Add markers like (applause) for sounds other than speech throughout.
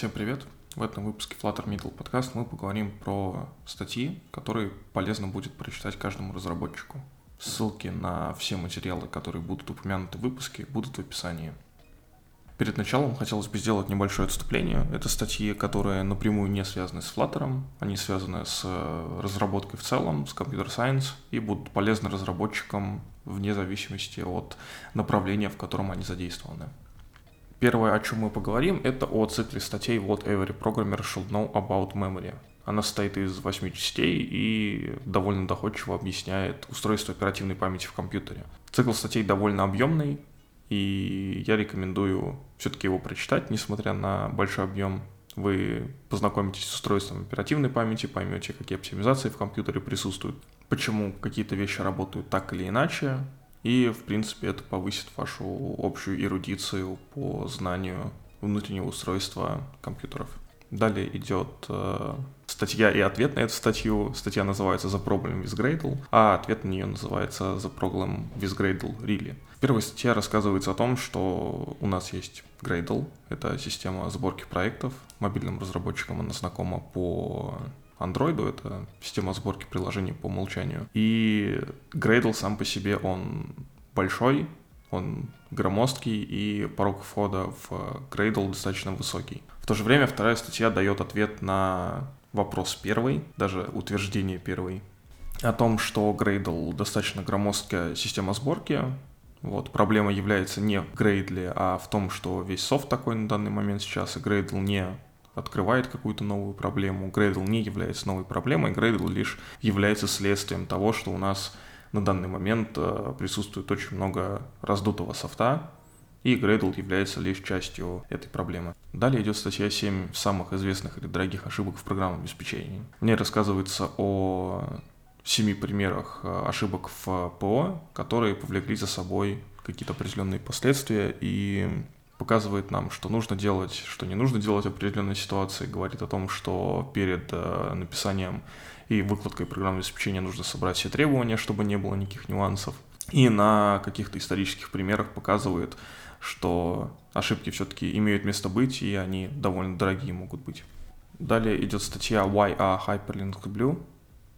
Всем привет! В этом выпуске Flutter Middle Podcast мы поговорим про статьи, которые полезно будет прочитать каждому разработчику. Ссылки на все материалы, которые будут упомянуты в выпуске, будут в описании. Перед началом хотелось бы сделать небольшое отступление. Это статьи, которые напрямую не связаны с Flutter, они связаны с разработкой в целом, с Computer Science, и будут полезны разработчикам вне зависимости от направления, в котором они задействованы. Первое, о чем мы поговорим, это о цикле статей What Every Programmer Should Know About Memory. Она состоит из восьми частей и довольно доходчиво объясняет устройство оперативной памяти в компьютере. Цикл статей довольно объемный, и я рекомендую все-таки его прочитать, несмотря на большой объем. Вы познакомитесь с устройством оперативной памяти, поймете, какие оптимизации в компьютере присутствуют, почему какие-то вещи работают так или иначе, и, в принципе, это повысит вашу общую эрудицию по знанию внутреннего устройства компьютеров. Далее идет э, статья и ответ на эту статью. Статья называется The Problem with Gradle, а ответ на нее называется The Problem with Gradle Really. В первой статье рассказывается о том, что у нас есть Gradle. Это система сборки проектов. Мобильным разработчикам она знакома по Android, это система сборки приложений по умолчанию. И Gradle сам по себе, он большой, он громоздкий, и порог входа в Gradle достаточно высокий. В то же время вторая статья дает ответ на вопрос первый, даже утверждение первый, о том, что Gradle достаточно громоздкая система сборки, вот, проблема является не в Gradle, а в том, что весь софт такой на данный момент сейчас, и Gradle не открывает какую-то новую проблему. Gradle не является новой проблемой, Gradle лишь является следствием того, что у нас на данный момент э, присутствует очень много раздутого софта, и Gradle является лишь частью этой проблемы. Далее идет статья 7 самых известных или дорогих ошибок в программном обеспечении. В ней рассказывается о семи примерах э, ошибок в ПО, которые повлекли за собой какие-то определенные последствия и показывает нам, что нужно делать, что не нужно делать в определенной ситуации, говорит о том, что перед э, написанием и выкладкой программного обеспечения нужно собрать все требования, чтобы не было никаких нюансов. И на каких-то исторических примерах показывает, что ошибки все-таки имеют место быть, и они довольно дорогие могут быть. Далее идет статья Why are Hyperlink Blue.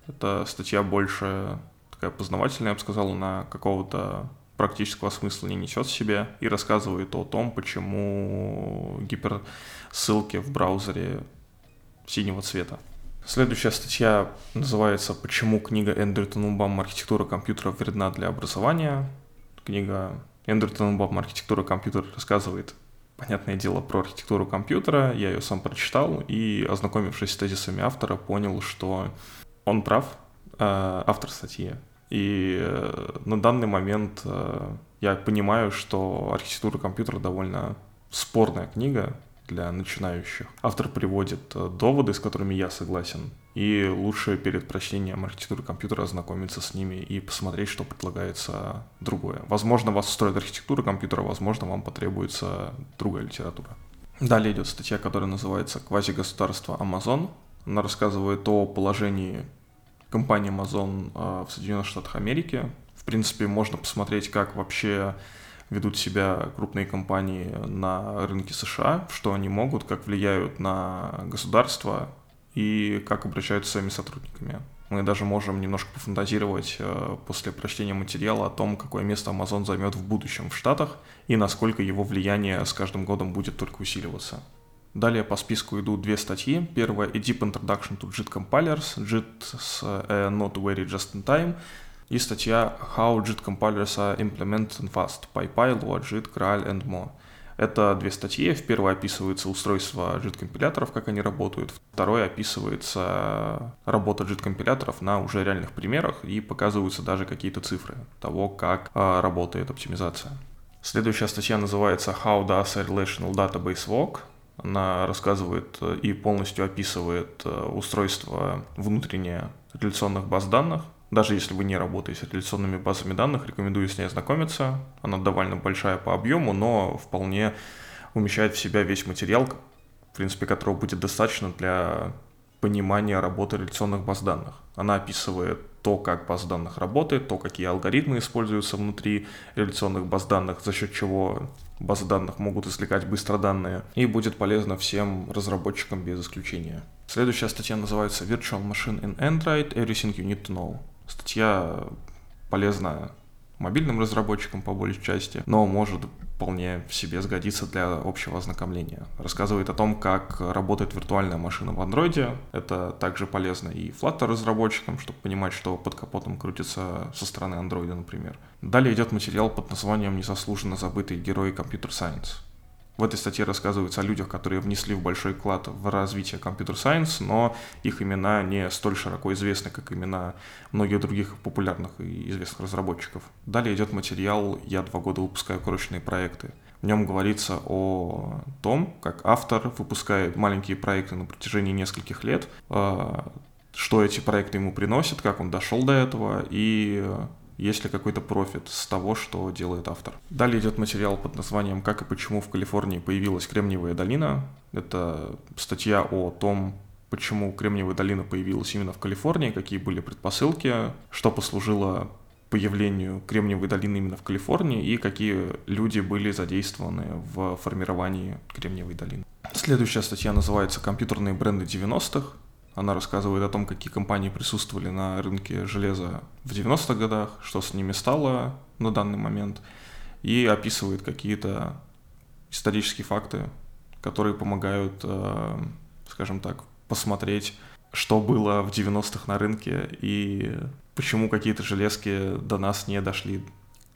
Это статья больше такая познавательная, я бы сказал, на какого-то практического смысла не несет в себе и рассказывает о том, почему гиперссылки в браузере синего цвета. Следующая статья называется «Почему книга Эндрю Тененбаум «Архитектура компьютера вредна для образования». Книга Эндрю Тененбаум «Архитектура компьютера» рассказывает, понятное дело, про архитектуру компьютера. Я ее сам прочитал и, ознакомившись с тезисами автора, понял, что он прав, э, автор статьи. И э, на данный момент э, я понимаю, что архитектура компьютера довольно спорная книга для начинающих. Автор приводит э, доводы, с которыми я согласен, и лучше перед прочтением архитектуры компьютера ознакомиться с ними и посмотреть, что предлагается другое. Возможно, вас устроит архитектура компьютера, возможно, вам потребуется другая литература. Далее идет статья, которая называется «Квазигосударство Амазон». Она рассказывает о положении компании Amazon а, в Соединенных Штатах Америки. В принципе, можно посмотреть, как вообще ведут себя крупные компании на рынке США, что они могут, как влияют на государство и как обращаются с своими сотрудниками. Мы даже можем немножко пофантазировать э, после прочтения материала о том, какое место Amazon займет в будущем в Штатах и насколько его влияние с каждым годом будет только усиливаться. Далее по списку идут две статьи. Первая — Deep Introduction to JIT Compilers, JIT uh, Not Very Just in Time, и статья How JIT Compilers are Implemented and Fast, PyPy, LoaJIT, Graal and Mo. Это две статьи. В первой описывается устройство JIT-компиляторов, как они работают. Второй описывается работа JIT-компиляторов на уже реальных примерах и показываются даже какие-то цифры того, как э, работает оптимизация. Следующая статья называется How does a relational database work? Она рассказывает э, и полностью описывает э, устройство внутреннее реляционных баз данных. Даже если вы не работаете с реляционными базами данных, рекомендую с ней ознакомиться. Она довольно большая по объему, но вполне умещает в себя весь материал, в принципе, которого будет достаточно для понимание работы реляционных баз данных. Она описывает то, как баз данных работает, то, какие алгоритмы используются внутри реляционных баз данных, за счет чего базы данных могут извлекать быстро данные, и будет полезно всем разработчикам без исключения. Следующая статья называется Virtual Machine in Android Everything You Need to Know. Статья полезна мобильным разработчикам по большей части, но может вполне в себе сгодится для общего ознакомления. Рассказывает о том, как работает виртуальная машина в андроиде. Это также полезно и Flutter разработчикам, чтобы понимать, что под капотом крутится со стороны андроида, например. Далее идет материал под названием «Незаслуженно забытые герои компьютер Science». В этой статье рассказывается о людях, которые внесли в большой вклад в развитие компьютер-сайенс, но их имена не столь широко известны, как имена многих других популярных и известных разработчиков. Далее идет материал «Я два года выпускаю крошечные проекты». В нем говорится о том, как автор выпускает маленькие проекты на протяжении нескольких лет, э, что эти проекты ему приносят, как он дошел до этого и есть ли какой-то профит с того, что делает автор. Далее идет материал под названием «Как и почему в Калифорнии появилась Кремниевая долина». Это статья о том, почему Кремниевая долина появилась именно в Калифорнии, какие были предпосылки, что послужило появлению Кремниевой долины именно в Калифорнии и какие люди были задействованы в формировании Кремниевой долины. Следующая статья называется «Компьютерные бренды 90-х». Она рассказывает о том, какие компании присутствовали на рынке железа в 90-х годах, что с ними стало на данный момент, и описывает какие-то исторические факты, которые помогают, э, скажем так, посмотреть, что было в 90-х на рынке и почему какие-то железки до нас не дошли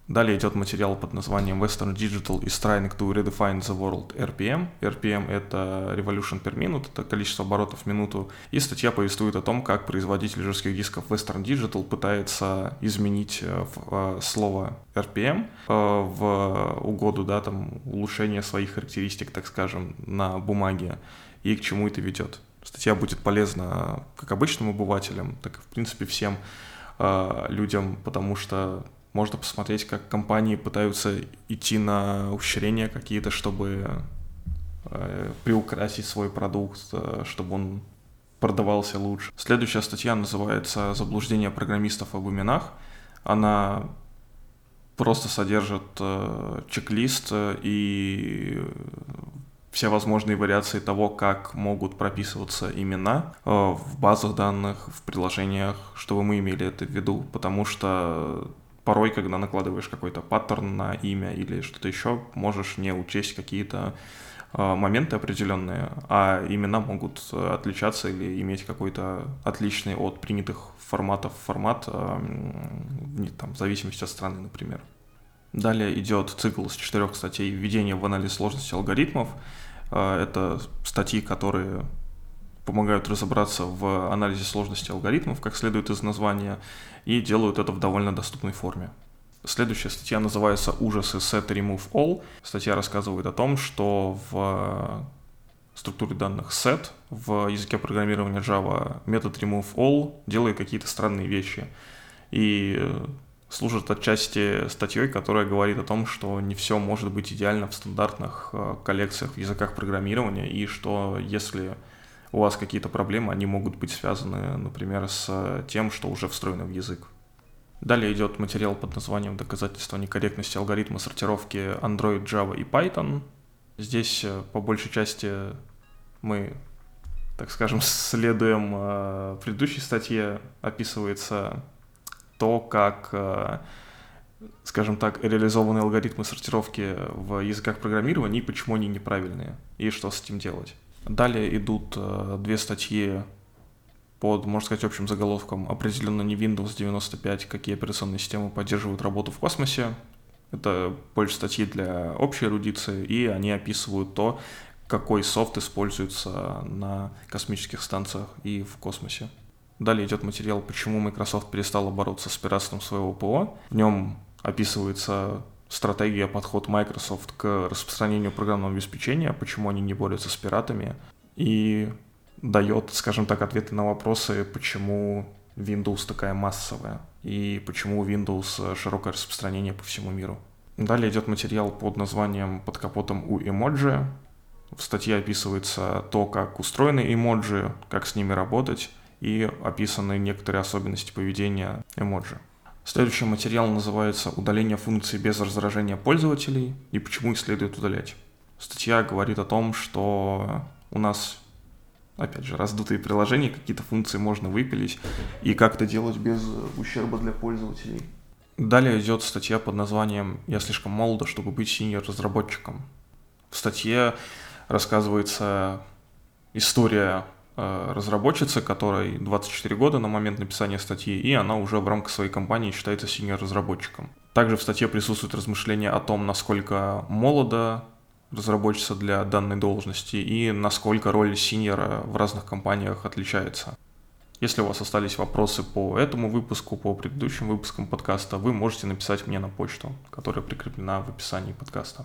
Далее идет материал под названием Western Digital is trying to redefine the world RPM. RPM — это Revolution per minute, это количество оборотов в минуту. И статья повествует о том, как производитель жестких дисков Western Digital пытается изменить э, э, слово RPM э, в угоду, да, там, улучшения своих характеристик, так скажем, на бумаге и к чему это ведет. Статья будет полезна как обычным обывателям, так и, в принципе, всем людям, потому что можно посмотреть, как компании пытаются идти на ухищрения какие-то, чтобы э, приукрасить свой продукт, э, чтобы он продавался лучше. Следующая статья называется «Заблуждение программистов об именах». Она просто содержит э, чек-лист и все возможные вариации того, как могут прописываться имена в базах данных, в приложениях, чтобы мы имели это в виду, потому что порой, когда накладываешь какой-то паттерн на имя или что-то еще, можешь не учесть какие-то э, моменты определенные, а имена могут э, отличаться или иметь какой-то отличный от принятых форматов формат, э, там, в зависимости от страны, например. Далее идет цикл с четырех статей «Введение в анализ сложности алгоритмов». Это статьи, которые помогают разобраться в анализе сложности алгоритмов, как следует из названия, и делают это в довольно доступной форме. Следующая статья называется «Ужасы set remove all». Статья рассказывает о том, что в структуре данных set в языке программирования Java метод remove all делает какие-то странные вещи. И служит отчасти статьей, которая говорит о том, что не все может быть идеально в стандартных э, коллекциях в языках программирования, и что если у вас какие-то проблемы, они могут быть связаны, например, с тем, что уже встроено в язык. Далее идет материал под названием «Доказательство некорректности алгоритма сортировки Android, Java и Python». Здесь э, по большей части мы, так скажем, (laughs) следуем э, предыдущей статье, описывается то, как, э, скажем так, реализованы алгоритмы сортировки в языках программирования и почему они неправильные, и что с этим делать. Далее идут э, две статьи под, можно сказать, общим заголовком «Определенно не Windows 95, какие операционные системы поддерживают работу в космосе». Это больше статьи для общей эрудиции, и они описывают то, какой софт используется на космических станциях и в космосе. Далее идет материал, почему Microsoft перестала бороться с пиратством своего ПО. В нем описывается стратегия, подход Microsoft к распространению программного обеспечения, почему они не борются с пиратами, и дает, скажем так, ответы на вопросы, почему Windows такая массовая, и почему Windows широкое распространение по всему миру. Далее идет материал под названием «Под капотом у эмоджи». В статье описывается то, как устроены эмоджи, как с ними работать, и описаны некоторые особенности поведения эмоджи. Следующий материал называется «Удаление функций без раздражения пользователей и почему их следует удалять». Статья говорит о том, что у нас, опять же, раздутые приложения, какие-то функции можно выпилить, и как это делать без ущерба для пользователей. Далее идет статья под названием «Я слишком молодо, чтобы быть синьор-разработчиком». В статье рассказывается история э, разработчицы, которой 24 года на момент написания статьи, и она уже в рамках своей компании считается синьор-разработчиком. Также в статье присутствует размышление о том, насколько молодо разработчица для данной должности и насколько роль синьора в разных компаниях отличается. Если у вас остались вопросы по этому выпуску, по предыдущим выпускам подкаста, вы можете написать мне на почту, которая прикреплена в описании подкаста.